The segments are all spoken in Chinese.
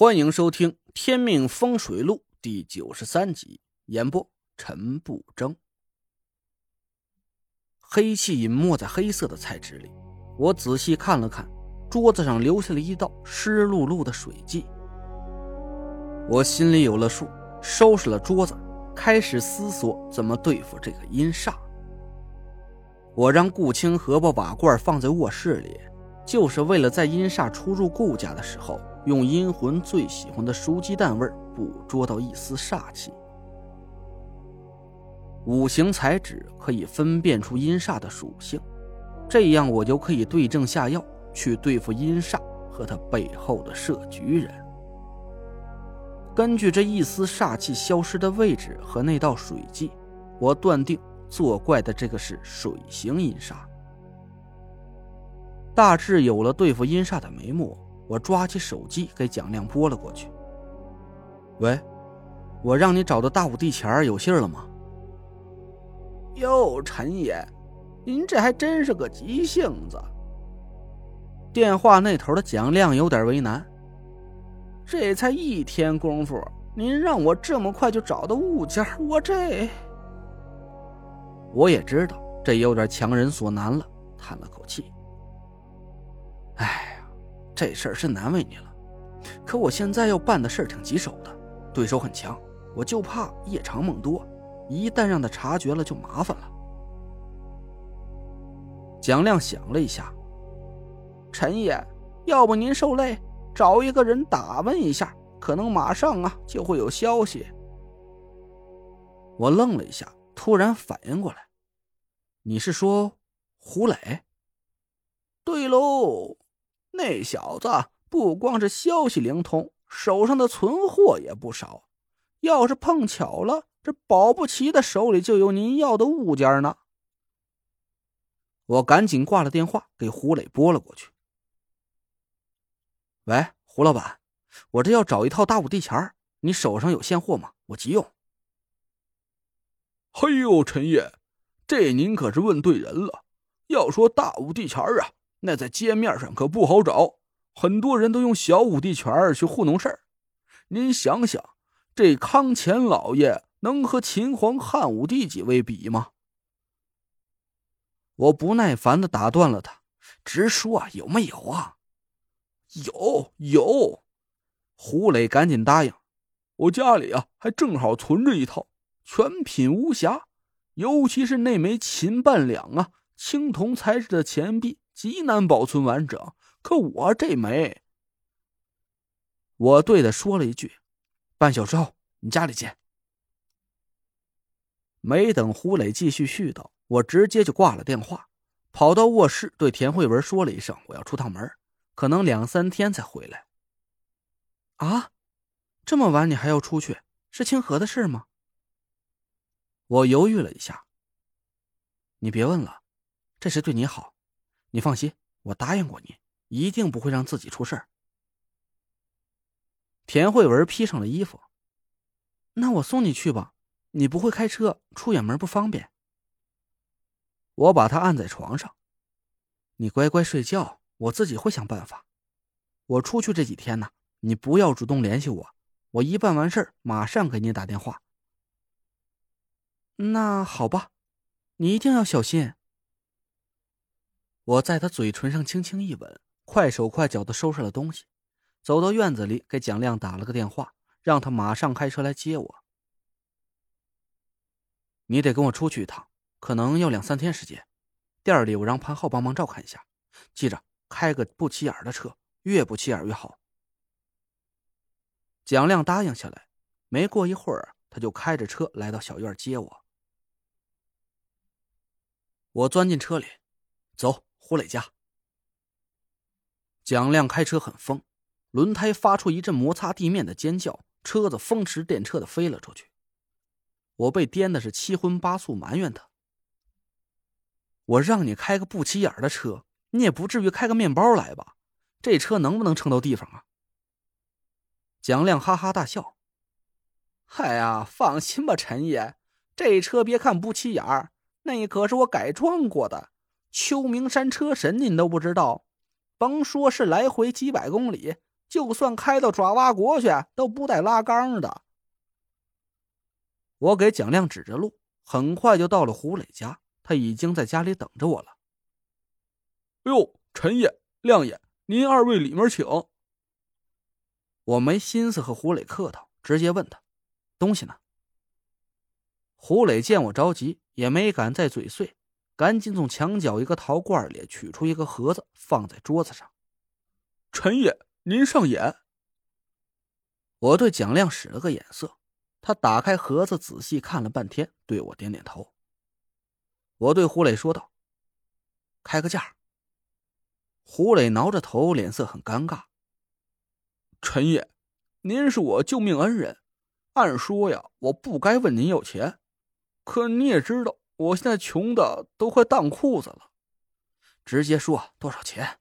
欢迎收听《天命风水录》第九十三集，演播陈不争。黑气隐没在黑色的菜池里，我仔细看了看，桌子上留下了一道湿漉漉的水迹。我心里有了数，收拾了桌子，开始思索怎么对付这个阴煞。我让顾清河把瓦罐放在卧室里，就是为了在阴煞出入顾家的时候。用阴魂最喜欢的熟鸡蛋味捕捉到一丝煞气。五行彩纸可以分辨出阴煞的属性，这样我就可以对症下药去对付阴煞和他背后的设局人。根据这一丝煞气消失的位置和那道水迹，我断定作怪的这个是水形阴煞。大致有了对付阴煞的眉目。我抓起手机给蒋亮拨了过去。喂，我让你找的大五帝钱有信了吗？哟，陈爷，您这还真是个急性子。电话那头的蒋亮有点为难。这才一天功夫，您让我这么快就找到物件，我这……我也知道这有点强人所难了，叹了口气。这事儿是难为你了，可我现在要办的事儿挺棘手的，对手很强，我就怕夜长梦多，一旦让他察觉了就麻烦了。蒋亮想了一下，陈爷，要不您受累，找一个人打问一下，可能马上啊就会有消息。我愣了一下，突然反应过来，你是说胡磊？对喽。那小子不光是消息灵通，手上的存货也不少。要是碰巧了，这保不齐的手里就有您要的物件呢。我赶紧挂了电话，给胡磊拨了过去。喂，胡老板，我这要找一套大五帝钱你手上有现货吗？我急用。嘿呦，陈爷，这您可是问对人了。要说大五帝钱啊。那在街面上可不好找，很多人都用小五帝拳去糊弄事儿。您想想，这康乾老爷能和秦皇汉武帝几位比吗？我不耐烦的打断了他，直说啊有没有啊？有有，胡磊赶紧答应，我家里啊还正好存着一套，全品无瑕，尤其是那枚秦半两啊，青铜材质的钱币。极难保存完整，可我这枚，我对他说了一句：“半小时后你家里见。”没等胡磊继续絮叨，我直接就挂了电话，跑到卧室对田慧文说了一声：“我要出趟门，可能两三天才回来。”啊，这么晚你还要出去？是清河的事吗？我犹豫了一下。你别问了，这是对你好。你放心，我答应过你，一定不会让自己出事儿。田慧文披上了衣服，那我送你去吧。你不会开车，出远门不方便。我把他按在床上，你乖乖睡觉，我自己会想办法。我出去这几天呢，你不要主动联系我，我一办完事儿马上给你打电话。那好吧，你一定要小心。我在他嘴唇上轻轻一吻，快手快脚的收拾了东西，走到院子里给蒋亮打了个电话，让他马上开车来接我。你得跟我出去一趟，可能要两三天时间。店里我让潘浩帮忙照看一下，记着开个不起眼的车，越不起眼越好。蒋亮答应下来，没过一会儿，他就开着车来到小院接我。我钻进车里，走。胡磊家，蒋亮开车很疯，轮胎发出一阵摩擦地面的尖叫，车子风驰电掣的飞了出去。我被颠的是七荤八素，埋怨他：“我让你开个不起眼的车，你也不至于开个面包来吧？这车能不能撑到地方啊？”蒋亮哈哈大笑：“嗨呀，放心吧，陈爷，这车别看不起眼儿，那可是我改装过的。”秋名山车神，您都不知道，甭说是来回几百公里，就算开到爪哇国去，都不带拉缸的。我给蒋亮指着路，很快就到了胡磊家，他已经在家里等着我了。哎呦，陈爷、亮爷，您二位里面请。我没心思和胡磊客套，直接问他：“东西呢？”胡磊见我着急，也没敢再嘴碎，赶紧从墙角一个陶罐里取出一个盒子，放在桌子上。陈爷，您上眼。我对蒋亮使了个眼色，他打开盒子，仔细看了半天，对我点点头。我对胡磊说道：“开个价。”胡磊挠着头，脸色很尴尬。陈爷，您是我救命恩人，按说呀，我不该问您要钱。可你也知道，我现在穷的都快当裤子了。直接说多少钱？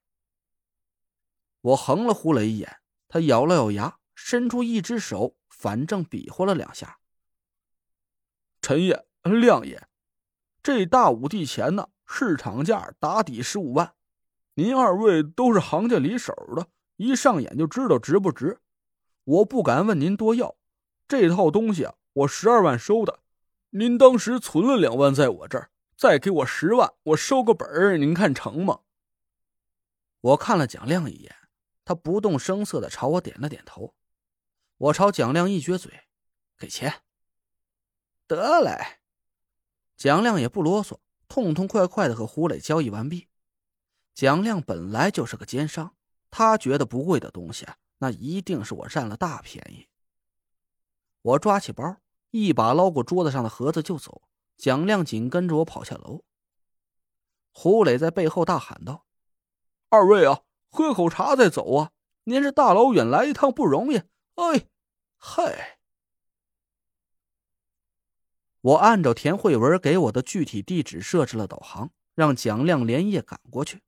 我横了胡磊一眼，他咬了咬牙，伸出一只手，反正比划了两下。陈爷、亮爷，这大五帝钱呢，市场价打底十五万，您二位都是行家里手的。一上眼就知道值不值，我不敢问您多要。这套东西啊，我十二万收的，您当时存了两万在我这儿，再给我十万，我收个本儿，您看成吗？我看了蒋亮一眼，他不动声色的朝我点了点头。我朝蒋亮一撅嘴，给钱。得嘞。蒋亮也不啰嗦，痛痛快快的和胡磊交易完毕。蒋亮本来就是个奸商。他觉得不贵的东西，那一定是我占了大便宜。我抓起包，一把捞过桌子上的盒子就走。蒋亮紧跟着我跑下楼。胡磊在背后大喊道：“二位啊，喝口茶再走啊！您是大老远来一趟不容易。”哎，嗨！我按照田慧文给我的具体地址设置了导航，让蒋亮连夜赶过去。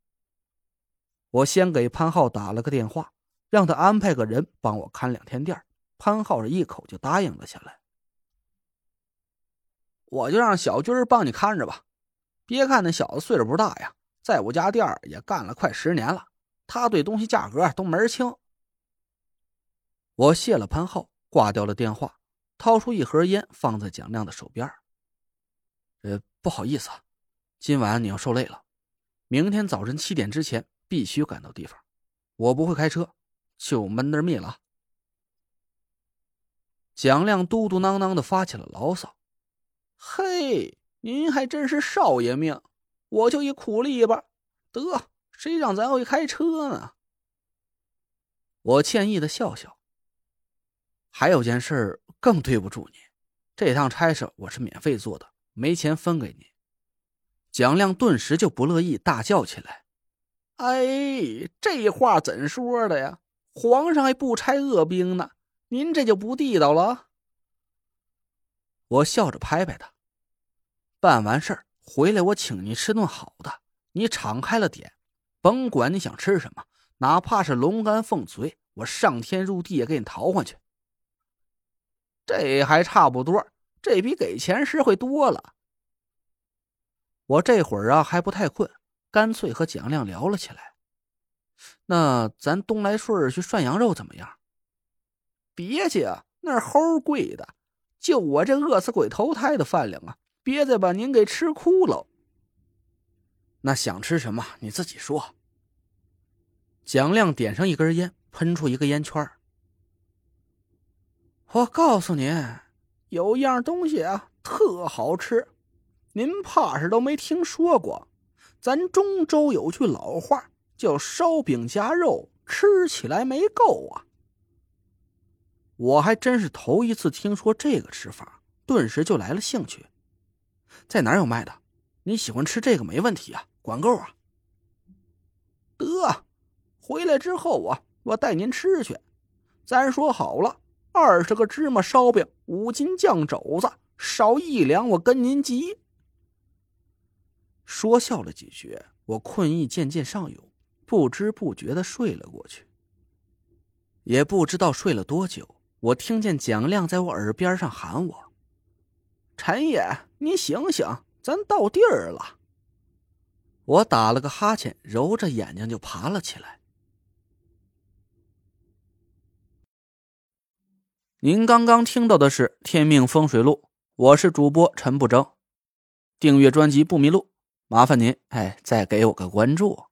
我先给潘浩打了个电话，让他安排个人帮我看两天店。潘浩是一口就答应了下来。我就让小军帮你看着吧。别看那小子岁数不大呀，在我家店也干了快十年了，他对东西价格都门清。我谢了潘浩，挂掉了电话，掏出一盒烟放在蒋亮的手边。呃，不好意思，今晚你要受累了，明天早晨七点之前。必须赶到地方，我不会开车，就闷那儿灭了。蒋亮嘟嘟囔囔的发起了牢骚：“嘿，您还真是少爷命，我就一苦力吧，得谁让咱会开车呢？”我歉意的笑笑。还有件事更对不住你，这趟差事我是免费做的，没钱分给你。蒋亮顿时就不乐意，大叫起来。哎，这话怎说的呀？皇上还不差恶兵呢，您这就不地道了。我笑着拍拍他，办完事儿回来，我请你吃顿好的。你敞开了点，甭管你想吃什么，哪怕是龙肝凤髓，我上天入地也给你淘换去。这还差不多，这比给钱实惠多了。我这会儿啊还不太困。干脆和蒋亮聊了起来。那咱东来顺去涮羊肉怎么样？别去啊，那齁贵的。就我这饿死鬼投胎的饭量啊，别再把您给吃哭了。那想吃什么你自己说。蒋亮点上一根烟，喷出一个烟圈。我告诉您，有样东西啊，特好吃，您怕是都没听说过。咱中州有句老话，叫“烧饼夹肉”，吃起来没够啊。我还真是头一次听说这个吃法，顿时就来了兴趣。在哪有卖的？你喜欢吃这个没问题啊，管够啊。得，回来之后啊，我带您吃去。咱说好了，二十个芝麻烧饼，五斤酱肘子，少一两我跟您急。说笑了几句，我困意渐渐上涌，不知不觉的睡了过去。也不知道睡了多久，我听见蒋亮在我耳边上喊我：“陈爷，你醒醒，咱到地儿了。”我打了个哈欠，揉着眼睛就爬了起来。您刚刚听到的是《天命风水录》，我是主播陈不争。订阅专辑不迷路，麻烦您哎，再给我个关注。